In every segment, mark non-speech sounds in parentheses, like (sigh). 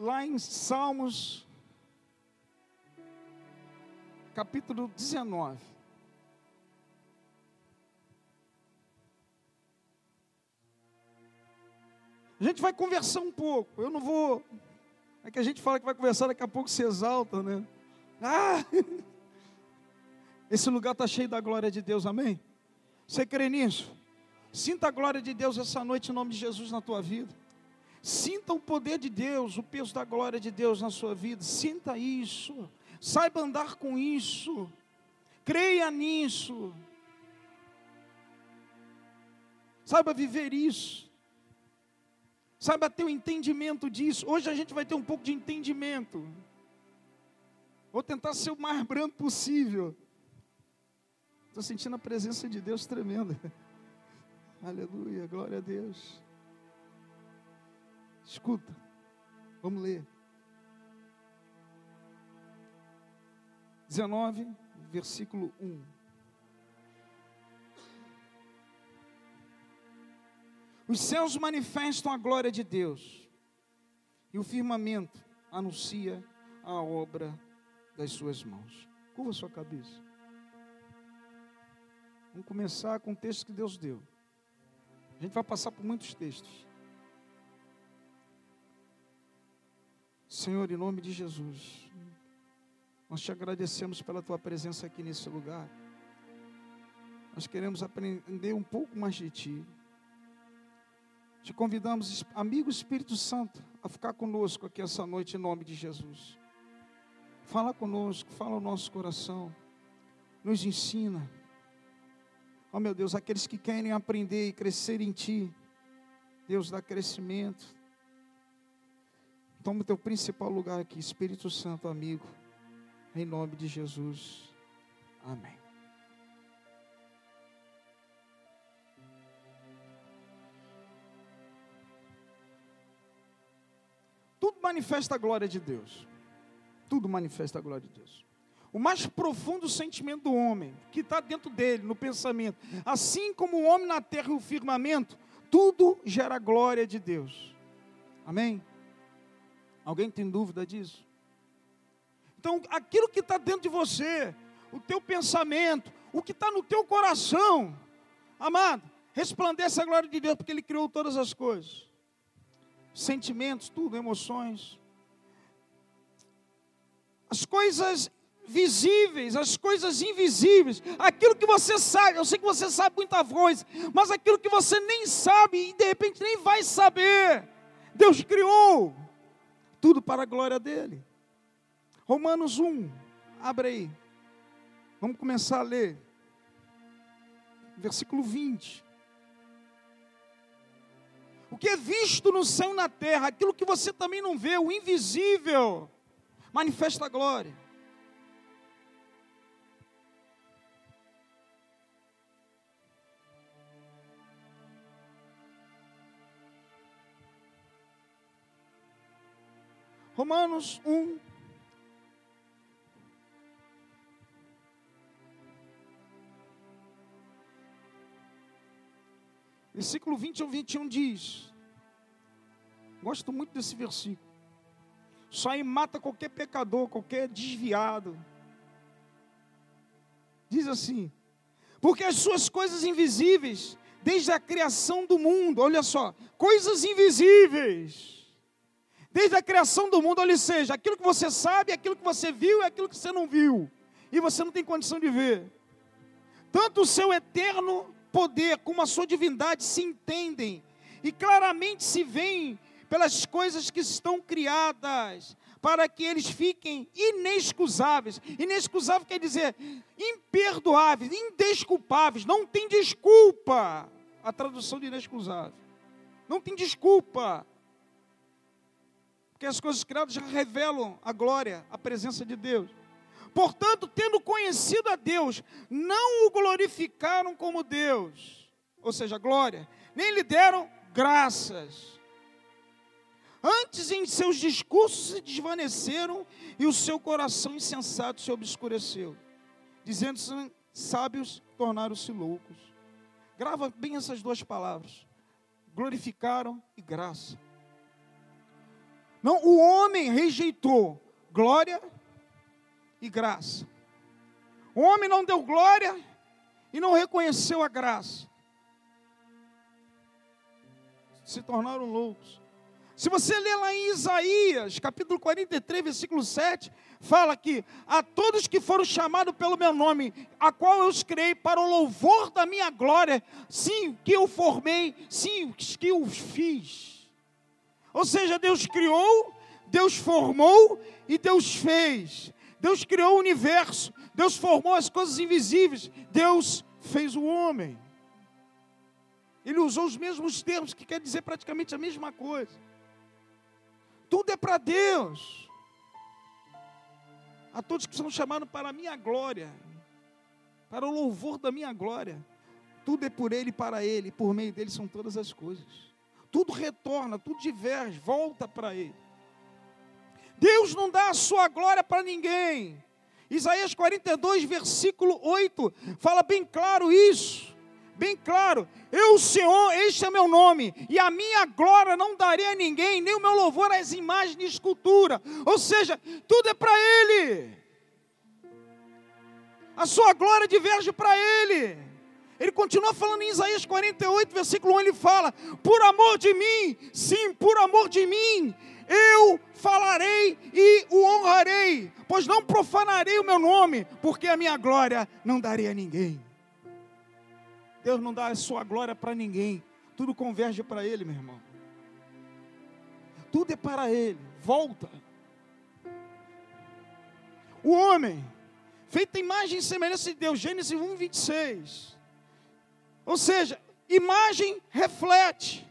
lá em Salmos, capítulo 19. A gente vai conversar um pouco. Eu não vou. É que a gente fala que vai conversar, daqui a pouco se exalta, né? Ah! Esse lugar está cheio da glória de Deus, amém? Você crê nisso? Sinta a glória de Deus essa noite em nome de Jesus na tua vida. Sinta o poder de Deus, o peso da glória de Deus na sua vida. Sinta isso. Saiba andar com isso. Creia nisso. Saiba viver isso. Saiba ter o um entendimento disso. Hoje a gente vai ter um pouco de entendimento. Vou tentar ser o mais brando possível. Estou sentindo a presença de Deus tremenda. (laughs) Aleluia, glória a Deus. Escuta, vamos ler. 19, versículo 1. Os céus manifestam a glória de Deus, e o firmamento anuncia a obra das suas mãos. Curva sua cabeça. Vamos começar com o texto que Deus deu. A gente vai passar por muitos textos. Senhor, em nome de Jesus, nós te agradecemos pela tua presença aqui nesse lugar. Nós queremos aprender um pouco mais de ti. Te convidamos, amigo Espírito Santo, a ficar conosco aqui essa noite em nome de Jesus. Fala conosco, fala o nosso coração, nos ensina Ó oh, meu Deus, aqueles que querem aprender e crescer em Ti, Deus dá crescimento. Toma o teu principal lugar aqui, Espírito Santo, amigo, em nome de Jesus. Amém. Tudo manifesta a glória de Deus. Tudo manifesta a glória de Deus o mais profundo sentimento do homem, que está dentro dele, no pensamento. Assim como o homem na terra e o firmamento, tudo gera glória de Deus. Amém? Alguém tem dúvida disso? Então, aquilo que está dentro de você, o teu pensamento, o que está no teu coração, amado, resplandece a glória de Deus, porque Ele criou todas as coisas. Sentimentos, tudo, emoções. As coisas visíveis, as coisas invisíveis, aquilo que você sabe, eu sei que você sabe muita coisa, mas aquilo que você nem sabe e de repente nem vai saber, Deus criou tudo para a glória dele. Romanos 1, abre aí, vamos começar a ler, versículo 20. O que é visto no céu e na terra, aquilo que você também não vê, o invisível, manifesta a glória. Romanos 1. Versículo 20 ao 21 diz: Gosto muito desse versículo. Só aí mata qualquer pecador, qualquer desviado. Diz assim: Porque as suas coisas invisíveis, desde a criação do mundo, olha só, coisas invisíveis Desde a criação do mundo, ou seja, aquilo que você sabe, aquilo que você viu e aquilo que você não viu. E você não tem condição de ver. Tanto o seu eterno poder como a sua divindade se entendem e claramente se veem pelas coisas que estão criadas, para que eles fiquem inexcusáveis. Inexcusável quer dizer imperdoáveis, indesculpáveis, não tem desculpa. A tradução de inexcusável. Não tem desculpa. Porque as coisas criadas já revelam a glória, a presença de Deus. Portanto, tendo conhecido a Deus, não o glorificaram como Deus, ou seja, glória, nem lhe deram graças. Antes, em seus discursos se desvaneceram e o seu coração insensato se obscureceu, dizendo-se sábios, tornaram-se loucos. Grava bem essas duas palavras: glorificaram e graça. Não, o homem rejeitou glória e graça. O homem não deu glória e não reconheceu a graça. Se tornaram loucos. Se você ler lá em Isaías, capítulo 43, versículo 7, fala que a todos que foram chamados pelo meu nome, a qual eu os criei para o louvor da minha glória, sim, que eu formei, sim, que eu fiz. Ou seja, Deus criou, Deus formou e Deus fez. Deus criou o universo, Deus formou as coisas invisíveis, Deus fez o homem. Ele usou os mesmos termos, que quer dizer praticamente a mesma coisa. Tudo é para Deus. A todos que são chamados para a minha glória, para o louvor da minha glória. Tudo é por Ele para Ele, por meio dele são todas as coisas. Tudo retorna, tudo diverge, volta para Ele. Deus não dá a sua glória para ninguém. Isaías 42, versículo 8, fala bem claro isso. Bem claro, eu, Senhor, este é meu nome, e a minha glória não darei a ninguém, nem o meu louvor às imagens de escultura. Ou seja, tudo é para Ele. A sua glória diverge para Ele. Ele continua falando em Isaías 48, versículo 1, ele fala: Por amor de mim, sim, por amor de mim, eu falarei e o honrarei, pois não profanarei o meu nome, porque a minha glória não darei a ninguém. Deus não dá a sua glória para ninguém, tudo converge para Ele, meu irmão. Tudo é para Ele, volta. O homem, feito a imagem e semelhança de Deus, Gênesis 1, 26. Ou seja, imagem reflete.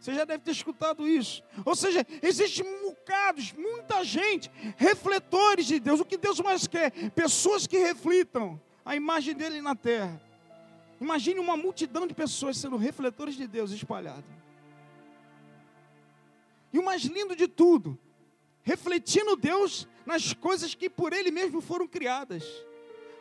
Você já deve ter escutado isso. Ou seja, existem bocados, muita gente, refletores de Deus. O que Deus mais quer? Pessoas que reflitam a imagem dele na terra. Imagine uma multidão de pessoas sendo refletores de Deus espalhados. E o mais lindo de tudo, refletindo Deus nas coisas que por Ele mesmo foram criadas.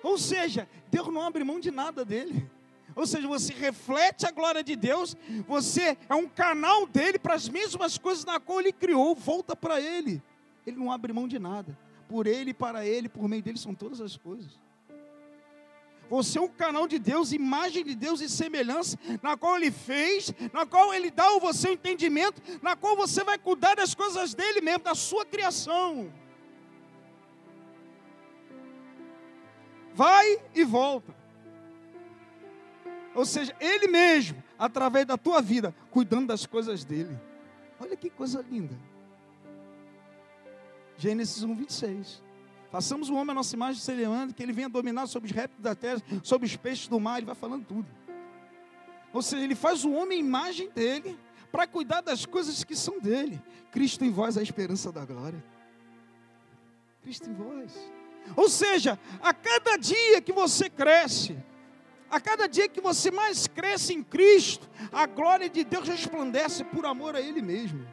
Ou seja, Deus não abre mão de nada dele. Ou seja, você reflete a glória de Deus, você é um canal dele para as mesmas coisas na qual ele criou, volta para ele. Ele não abre mão de nada. Por ele, para ele, por meio dele são todas as coisas. Você é um canal de Deus, imagem de Deus e semelhança, na qual Ele fez, na qual Ele dá ao você o entendimento, na qual você vai cuidar das coisas dele mesmo, da sua criação. Vai e volta. Ou seja, Ele mesmo, através da tua vida, cuidando das coisas dele. Olha que coisa linda. Gênesis 1, 26. Façamos o homem a nossa imagem semelhante, que ele venha dominar sobre os répteis da terra, sobre os peixes do mar, ele vai falando tudo. Ou seja, ele faz o homem a imagem dele, para cuidar das coisas que são dele. Cristo em vós, a esperança da glória. Cristo em vós. Ou seja, a cada dia que você cresce, a cada dia que você mais cresce em Cristo, a glória de Deus resplandece por amor a Ele mesmo.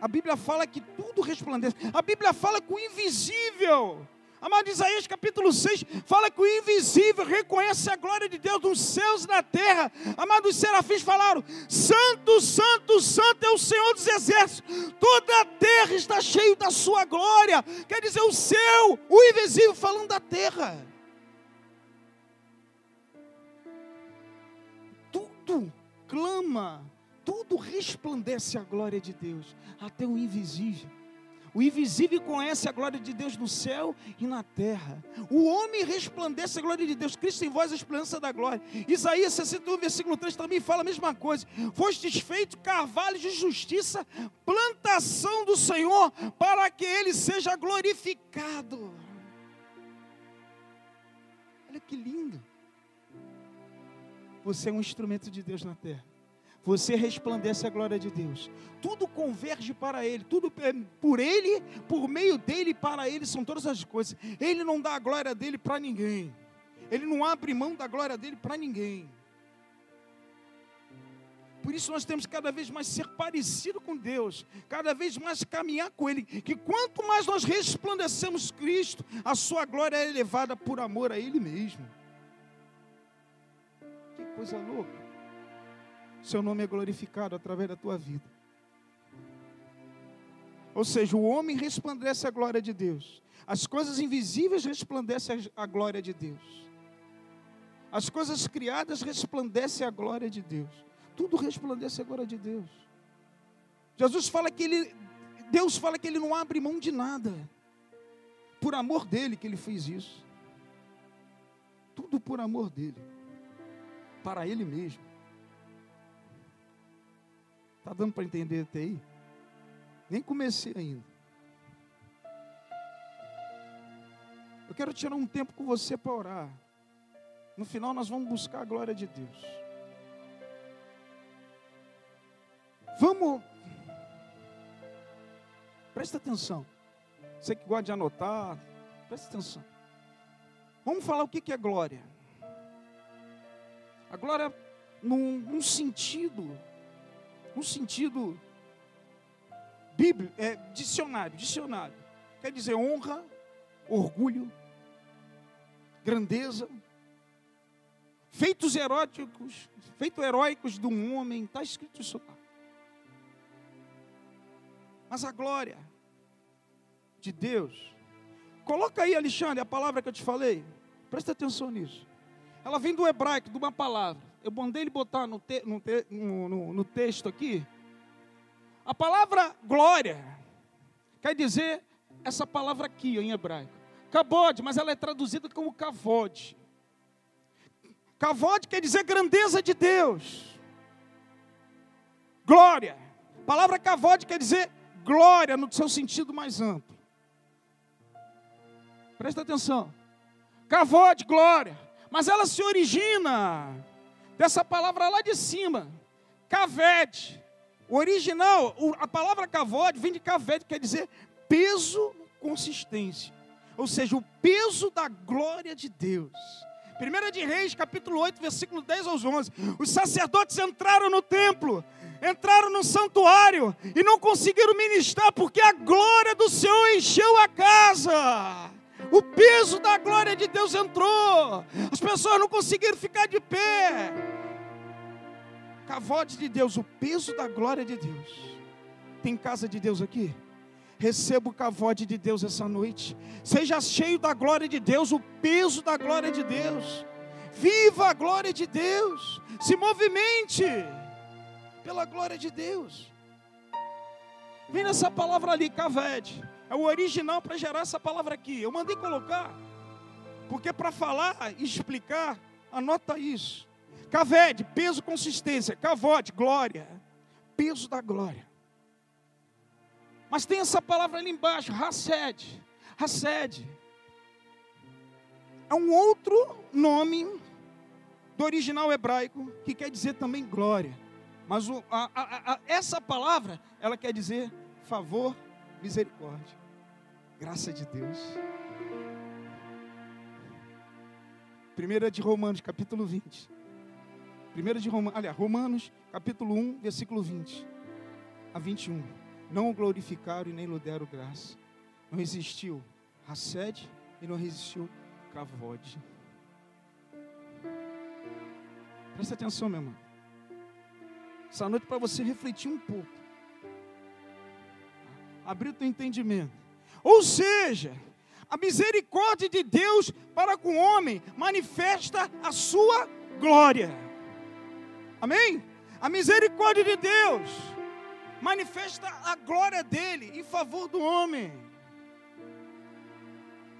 A Bíblia fala que tudo resplandece. A Bíblia fala que o invisível, amado Isaías capítulo 6, fala que o invisível reconhece a glória de Deus nos céus e na terra. Amados serafins falaram: Santo, Santo, Santo é o Senhor dos exércitos. Toda a terra está cheia da sua glória. Quer dizer, o céu, o invisível falando da terra. Tudo clama, tudo resplandece a glória de Deus, até o invisível. O invisível conhece a glória de Deus no céu e na terra. O homem resplandece a glória de Deus. Cristo em vós a esperança da glória. Isaías 61, versículo 3 também fala a mesma coisa. Fostes feito carvalho de justiça, plantação do Senhor, para que ele seja glorificado. Olha que lindo. Você é um instrumento de Deus na terra. Você resplandece a glória de Deus. Tudo converge para Ele, tudo por Ele, por meio dele, para Ele são todas as coisas. Ele não dá a glória dele para ninguém. Ele não abre mão da glória dele para ninguém. Por isso nós temos cada vez mais ser parecido com Deus, cada vez mais caminhar com Ele. Que quanto mais nós resplandecemos Cristo, a sua glória é elevada por amor a Ele mesmo coisa louca. Seu nome é glorificado através da tua vida. Ou seja, o homem resplandece a glória de Deus. As coisas invisíveis resplandecem a glória de Deus. As coisas criadas resplandecem a glória de Deus. Tudo resplandece a glória de Deus. Jesus fala que ele, Deus fala que ele não abre mão de nada. Por amor dele que ele fez isso. Tudo por amor dele. Para ele mesmo. Está dando para entender até aí? Nem comecei ainda. Eu quero tirar um tempo com você para orar. No final, nós vamos buscar a glória de Deus. Vamos. Presta atenção. Você que gosta de anotar, presta atenção. Vamos falar o que é glória. A glória, num, num sentido, num sentido bíblico, é dicionário, dicionário. Quer dizer honra, orgulho, grandeza, feitos eróticos, feitos heróicos de um homem, está escrito isso lá. Mas a glória de Deus, coloca aí, Alexandre, a palavra que eu te falei, presta atenção nisso. Ela vem do hebraico, de uma palavra. Eu mandei ele botar no, te, no, te, no, no, texto aqui. A palavra glória quer dizer essa palavra aqui em hebraico. Kabod, mas ela é traduzida como kavod. Kavod quer dizer grandeza de Deus. Glória. A palavra kavod quer dizer glória no seu sentido mais amplo. Presta atenção. Kavod, glória. Mas ela se origina dessa palavra lá de cima. Kaved. O original, a palavra kavod vem de kaved, quer dizer peso, consistência. Ou seja, o peso da glória de Deus. 1 de Reis, capítulo 8, versículo 10 aos 11. Os sacerdotes entraram no templo, entraram no santuário e não conseguiram ministrar porque a glória do Senhor encheu a casa. O peso da glória de Deus entrou. As pessoas não conseguiram ficar de pé. Cavote de Deus, o peso da glória de Deus. Tem casa de Deus aqui? Receba o cavode de Deus essa noite. Seja cheio da glória de Deus, o peso da glória de Deus. Viva a glória de Deus. Se movimente pela glória de Deus. Vem nessa palavra ali, cavede. É o original para gerar essa palavra aqui. Eu mandei colocar. Porque para falar e explicar, anota isso. Cavede, peso, consistência. Cavode, glória. Peso da glória. Mas tem essa palavra ali embaixo, Hased. Hased. É um outro nome do original hebraico que quer dizer também glória. Mas o, a, a, a, essa palavra, ela quer dizer favor, misericórdia, graça de Deus. Primeira de Romanos, capítulo 20. Primeira de Romanos, aliás, Romanos, capítulo 1, versículo 20 a 21 não o glorificaram e nem lhe deram graça. Não resistiu a sede e não resistiu Cavode. Presta atenção, meu irmão. Essa noite para você refletir um pouco. Abrir o teu entendimento. Ou seja, a misericórdia de Deus para com o homem manifesta a sua glória. Amém? A misericórdia de Deus manifesta a glória dele em favor do homem.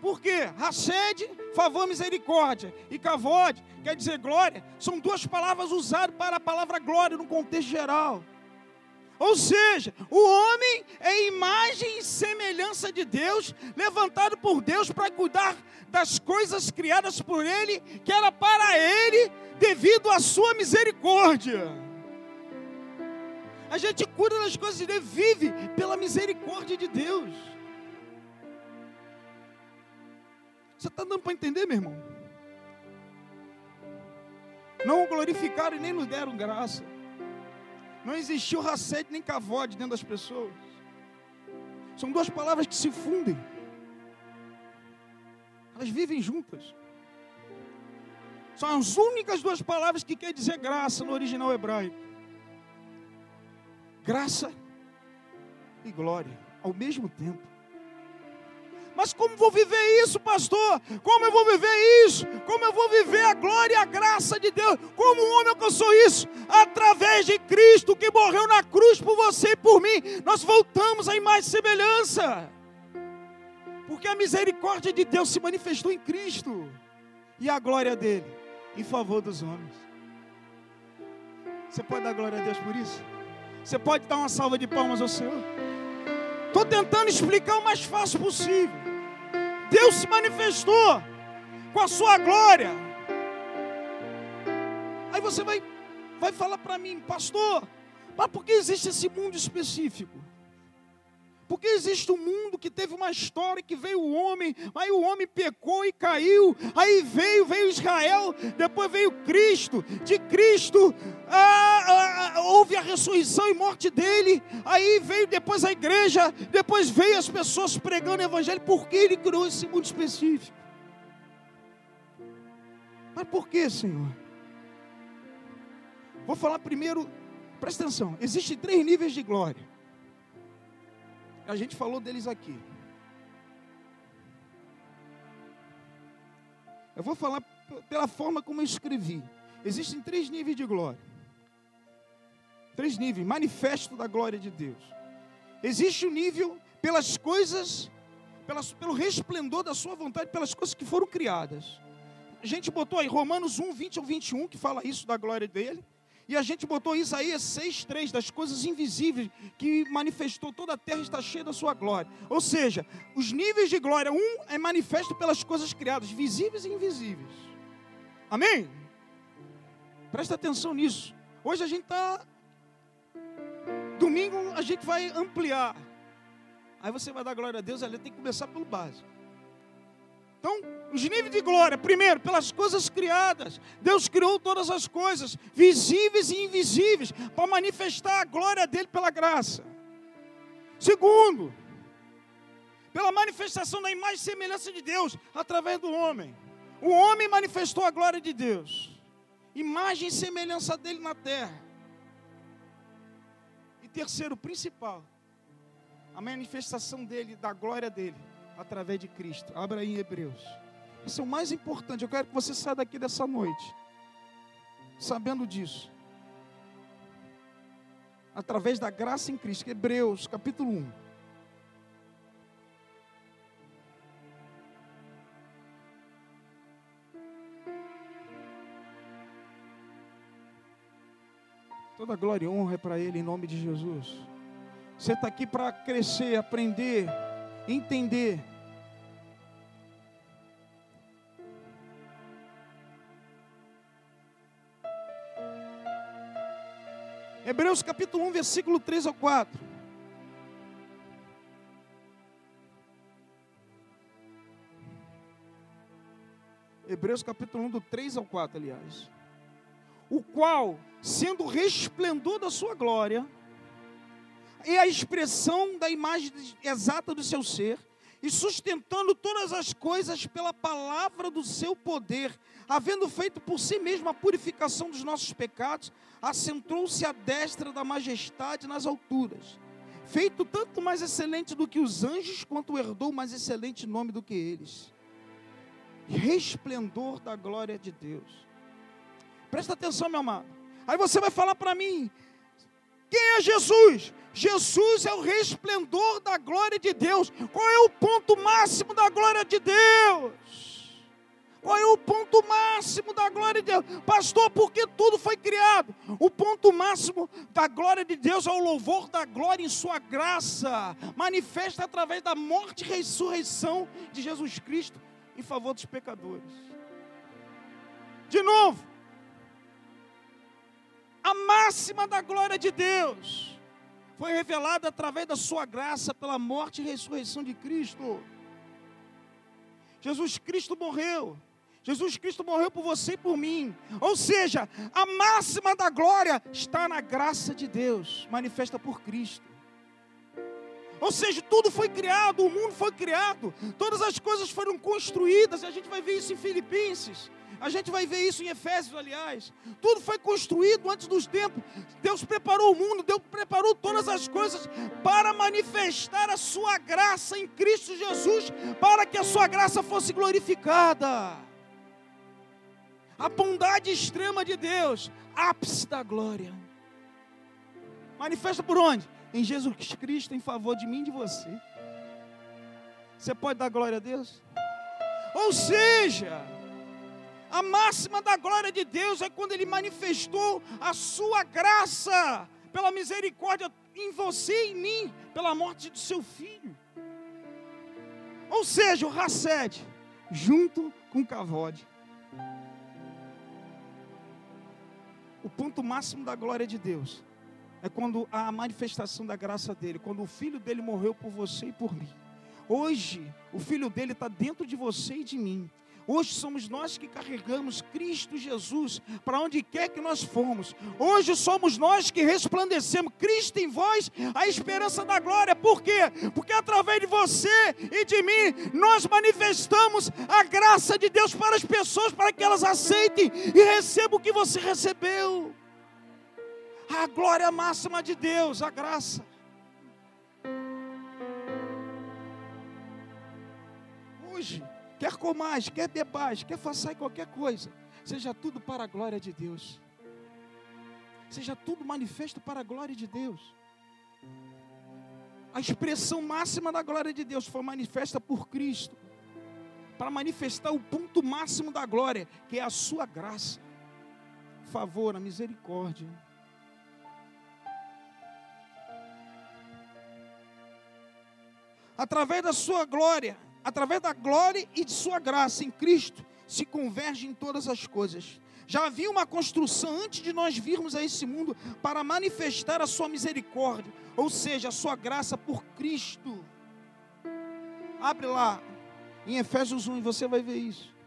Por quê? Rachede, favor, misericórdia. E cavode, quer dizer glória. São duas palavras usadas para a palavra glória no contexto geral. Ou seja, o homem é imagem e semelhança de Deus, levantado por Deus para cuidar das coisas criadas por Ele, que era para Ele, devido à sua misericórdia. A gente cura das coisas de Deus, vive pela misericórdia de Deus. Você está dando para entender, meu irmão? Não o glorificaram e nem nos deram graça. Não existiu racete nem cavode dentro das pessoas. São duas palavras que se fundem. Elas vivem juntas. São as únicas duas palavras que quer dizer graça no original hebraico graça e glória. ao mesmo tempo. Mas como vou viver isso, pastor? Como eu vou viver isso? Como eu vou viver a glória e a graça de Deus? Como um homem alcançou isso? Através de Cristo que morreu na cruz por você e por mim. Nós voltamos à imagem e semelhança. Porque a misericórdia de Deus se manifestou em Cristo. E a glória dele em favor dos homens. Você pode dar glória a Deus por isso? Você pode dar uma salva de palmas ao Senhor? Estou tentando explicar o mais fácil possível. Deus se manifestou com a sua glória. Aí você vai, vai falar para mim, pastor, mas por que existe esse mundo específico? Porque existe um mundo que teve uma história que veio o homem, aí o homem pecou e caiu, aí veio, veio Israel, depois veio Cristo, de Cristo ah, ah, ah, houve a ressurreição e morte dele, aí veio depois a igreja, depois veio as pessoas pregando o evangelho, por que ele criou esse mundo específico? Mas por que, Senhor? Vou falar primeiro, presta atenção, existem três níveis de glória. A gente falou deles aqui. Eu vou falar pela forma como eu escrevi. Existem três níveis de glória. Três níveis, manifesto da glória de Deus. Existe o um nível pelas coisas, pelas, pelo resplendor da sua vontade, pelas coisas que foram criadas. A gente botou aí Romanos 1, 20 ao 21, que fala isso da glória dele. E a gente botou Isaías 6,3, das coisas invisíveis que manifestou toda a terra está cheia da sua glória. Ou seja, os níveis de glória, um é manifesto pelas coisas criadas, visíveis e invisíveis. Amém? Presta atenção nisso. Hoje a gente está. Domingo a gente vai ampliar. Aí você vai dar glória a Deus, ali tem que começar pelo básico. Então, os níveis de glória, primeiro, pelas coisas criadas. Deus criou todas as coisas, visíveis e invisíveis, para manifestar a glória dele pela graça. Segundo, pela manifestação da imagem e semelhança de Deus através do homem. O homem manifestou a glória de Deus, imagem e semelhança dele na terra. E terceiro, principal, a manifestação dele, da glória dele, através de Cristo. Abra aí em Hebreus. Isso é o mais importante. Eu quero que você saia daqui dessa noite, sabendo disso. Através da graça em Cristo. Hebreus, capítulo 1. Toda glória e honra é para Ele em nome de Jesus. Você está aqui para crescer, aprender, entender Hebreus capítulo 1, versículo 3 ao 4. Hebreus capítulo 1, do 3 ao 4, aliás. O qual, sendo o resplendor da sua glória, e a expressão da imagem exata do seu ser, e sustentando todas as coisas pela palavra do seu poder, havendo feito por si mesmo a purificação dos nossos pecados, assentou-se à destra da majestade nas alturas, feito tanto mais excelente do que os anjos, quanto herdou mais excelente nome do que eles. Resplendor da glória de Deus. Presta atenção, meu amado. Aí você vai falar para mim: quem é Jesus? Jesus é o resplendor da glória de Deus. Qual é o ponto máximo da glória de Deus? Qual é o ponto máximo da glória de Deus? Pastor, porque tudo foi criado. O ponto máximo da glória de Deus é o louvor da glória em sua graça, manifesta através da morte e ressurreição de Jesus Cristo em favor dos pecadores. De novo, a máxima da glória de Deus foi revelada através da sua graça pela morte e ressurreição de Cristo. Jesus Cristo morreu. Jesus Cristo morreu por você e por mim. Ou seja, a máxima da glória está na graça de Deus, manifesta por Cristo. Ou seja, tudo foi criado, o mundo foi criado, todas as coisas foram construídas, e a gente vai ver isso em Filipenses. A gente vai ver isso em Efésios, aliás. Tudo foi construído antes dos tempos. Deus preparou o mundo, Deus preparou todas as coisas para manifestar a sua graça em Cristo Jesus, para que a sua graça fosse glorificada. A bondade extrema de Deus, ápice da glória. Manifesta por onde? Em Jesus Cristo em favor de mim e de você. Você pode dar glória a Deus? Ou seja, a máxima da glória de Deus é quando Ele manifestou a sua graça pela misericórdia em você e em mim, pela morte do seu filho. Ou seja, o Hassed, junto com o Kavod. O ponto máximo da glória de Deus é quando a manifestação da graça dele, quando o filho dele morreu por você e por mim. Hoje, o filho dele está dentro de você e de mim. Hoje somos nós que carregamos Cristo Jesus para onde quer que nós formos. Hoje somos nós que resplandecemos Cristo em vós, a esperança da glória. Por quê? Porque através de você e de mim, nós manifestamos a graça de Deus para as pessoas, para que elas aceitem e recebam o que você recebeu. A glória máxima de Deus, a graça. Hoje, quer comais, quer bebais, quer façais qualquer coisa, seja tudo para a glória de Deus. Seja tudo manifesto para a glória de Deus. A expressão máxima da glória de Deus foi manifesta por Cristo, para manifestar o ponto máximo da glória, que é a sua graça, favor, a misericórdia. Através da sua glória, através da glória e de sua graça em Cristo, se converge em todas as coisas. Já havia uma construção antes de nós virmos a esse mundo para manifestar a sua misericórdia, ou seja, a sua graça por Cristo. Abre lá em Efésios 1 e você vai ver isso.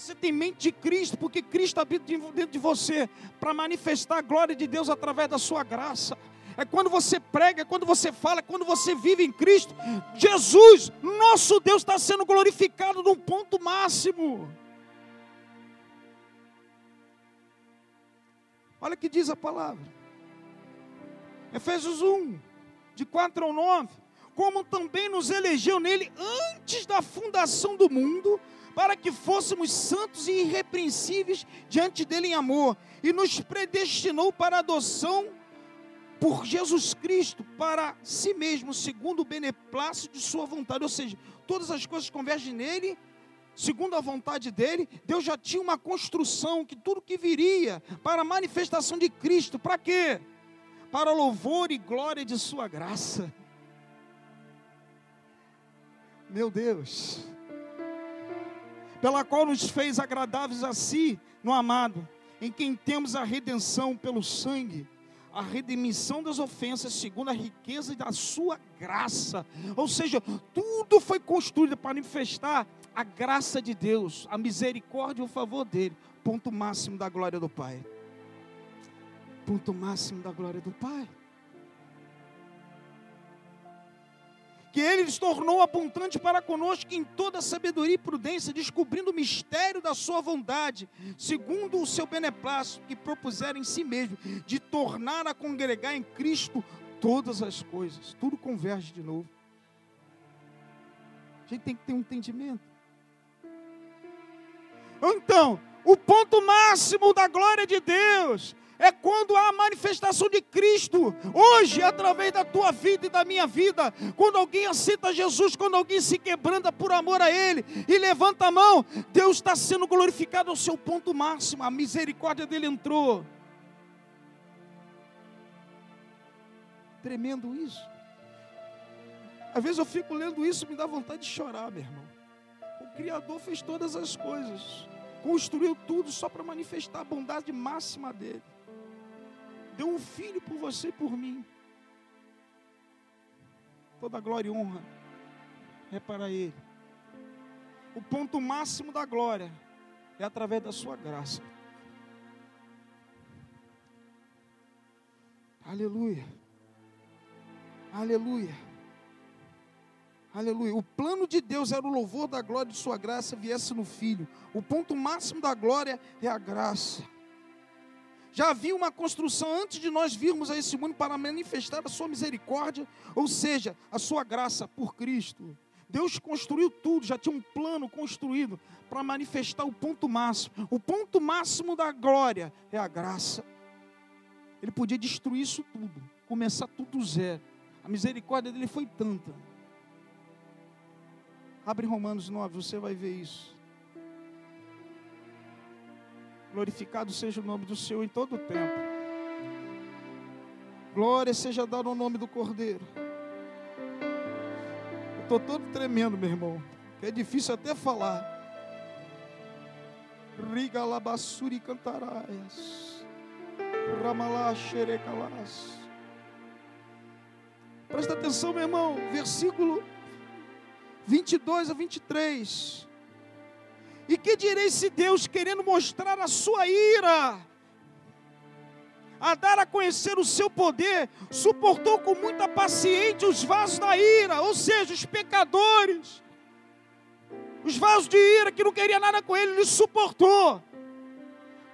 Você tem mente de Cristo, porque Cristo habita dentro de você, para manifestar a glória de Deus através da sua graça. É quando você prega, é quando você fala, é quando você vive em Cristo. Jesus, nosso Deus, está sendo glorificado num ponto máximo. Olha o que diz a palavra. Efésios 1, de 4 ao 9. Como também nos elegeu nele antes da fundação do mundo para que fôssemos santos e irrepreensíveis diante dele em amor, e nos predestinou para adoção por Jesus Cristo para si mesmo, segundo o beneplácito de sua vontade, ou seja, todas as coisas convergem nele, segundo a vontade dele, Deus já tinha uma construção que tudo que viria para a manifestação de Cristo, para quê? Para louvor e glória de sua graça. Meu Deus pela qual nos fez agradáveis a si no amado, em quem temos a redenção pelo sangue, a redemissão das ofensas, segundo a riqueza da sua graça. Ou seja, tudo foi construído para manifestar a graça de Deus, a misericórdia e o favor dele. Ponto máximo da glória do Pai. Ponto máximo da glória do Pai. Que ele lhes tornou abundante para conosco em toda sabedoria e prudência, descobrindo o mistério da sua vontade, segundo o seu beneplácito que propuseram em si mesmo, de tornar a congregar em Cristo todas as coisas. Tudo converge de novo. A gente tem que ter um entendimento. Então, o ponto máximo da glória de Deus é quando há a manifestação de Cristo, hoje, através da tua vida e da minha vida, quando alguém aceita Jesus, quando alguém se quebranta por amor a Ele e levanta a mão, Deus está sendo glorificado ao seu ponto máximo, a misericórdia dele entrou. Tremendo isso. Às vezes eu fico lendo isso e me dá vontade de chorar, meu irmão. O Criador fez todas as coisas, construiu tudo só para manifestar a bondade máxima dele deu um filho por você e por mim. Toda glória e honra é para Ele. o ponto máximo da glória é através da sua graça. Aleluia. Aleluia. Aleluia. O plano de Deus era o louvor da glória de sua graça viesse no Filho. O ponto máximo da glória é a graça. Já havia uma construção antes de nós virmos a esse mundo para manifestar a sua misericórdia, ou seja, a sua graça por Cristo. Deus construiu tudo, já tinha um plano construído para manifestar o ponto máximo. O ponto máximo da glória é a graça. Ele podia destruir isso tudo, começar tudo zero. A misericórdia dele foi tanta. Abre Romanos 9, você vai ver isso. Glorificado seja o nome do Senhor em todo o tempo. Glória seja dada ao nome do Cordeiro. Eu estou todo tremendo, meu irmão. É difícil até falar. Riga labassuri cantaraias. Ramalá xerecalas. Presta atenção, meu irmão. Versículo 22 a 23. E que direi se Deus, querendo mostrar a sua ira, a dar a conhecer o seu poder, suportou com muita paciência os vasos da ira, ou seja, os pecadores, os vasos de ira que não queria nada com ele, ele suportou,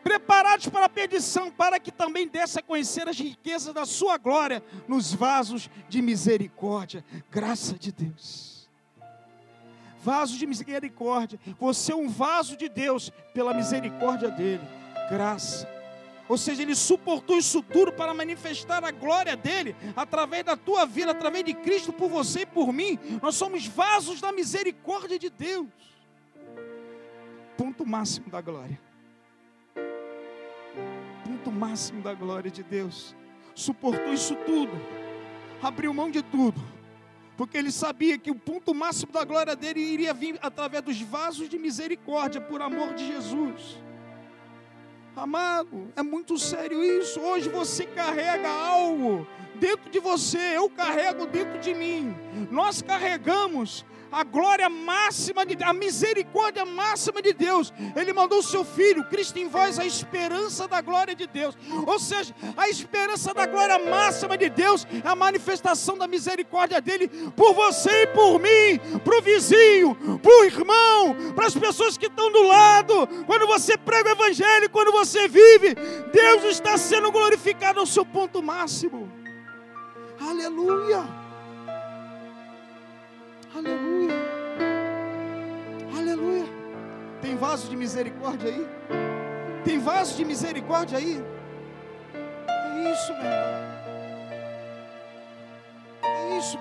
preparados para a perdição, para que também desse a conhecer as riquezas da sua glória nos vasos de misericórdia, graça de Deus vaso de misericórdia. Você é um vaso de Deus pela misericórdia dele. Graça. Ou seja, ele suportou isso tudo para manifestar a glória dele através da tua vida, através de Cristo por você e por mim. Nós somos vasos da misericórdia de Deus. Ponto máximo da glória. Ponto máximo da glória de Deus. Suportou isso tudo. Abriu mão de tudo porque ele sabia que o ponto máximo da glória dele iria vir através dos vasos de misericórdia, por amor de Jesus. Amado, é muito sério isso. Hoje você carrega algo dentro de você, eu carrego dentro de mim. Nós carregamos a glória máxima de a misericórdia máxima de Deus. Ele mandou o seu filho, Cristo em vós, a esperança da glória de Deus. Ou seja, a esperança da glória máxima de Deus é a manifestação da misericórdia dele por você e por mim, para o vizinho, para o irmão, para as pessoas que estão do lado. Quando você prega o evangelho, quando você vive, Deus está sendo glorificado ao seu ponto máximo. Aleluia. Aleluia. Aleluia. Tem vaso de misericórdia aí? Tem vaso de misericórdia aí? É isso, meu. É isso.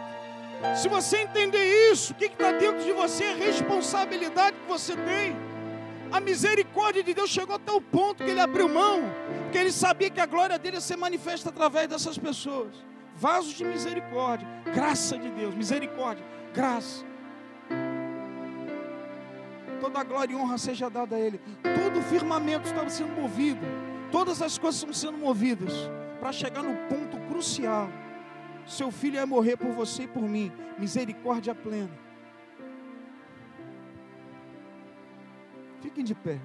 Se você entender isso, o que está dentro de você, a responsabilidade que você tem. A misericórdia de Deus chegou até o ponto que ele abriu mão, que ele sabia que a glória dele ia ser manifesta através dessas pessoas. Vasos de misericórdia, graça de Deus, misericórdia graça. Toda glória e honra seja dada a Ele. Todo o firmamento estava sendo movido. Todas as coisas estão sendo movidas para chegar no ponto crucial. Seu filho ia morrer por você e por mim. Misericórdia plena. Fiquem de pé.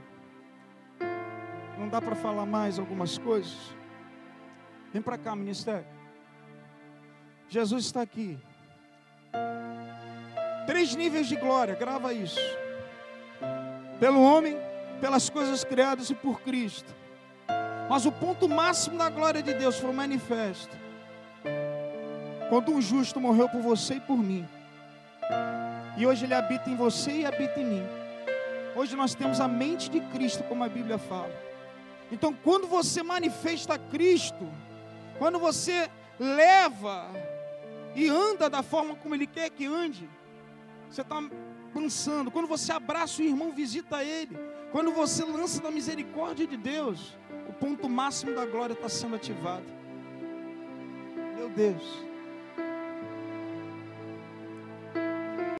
Não dá para falar mais algumas coisas? Vem para cá, ministério. Jesus está aqui. Três níveis de glória, grava isso. Pelo homem, pelas coisas criadas e por Cristo. Mas o ponto máximo da glória de Deus foi manifesto. Quando um justo morreu por você e por mim. E hoje ele habita em você e habita em mim. Hoje nós temos a mente de Cristo, como a Bíblia fala. Então, quando você manifesta Cristo, quando você leva e anda da forma como Ele quer que ande, você está pensando, quando você abraça o irmão, visita ele, quando você lança da misericórdia de Deus, o ponto máximo da glória está sendo ativado. Meu Deus.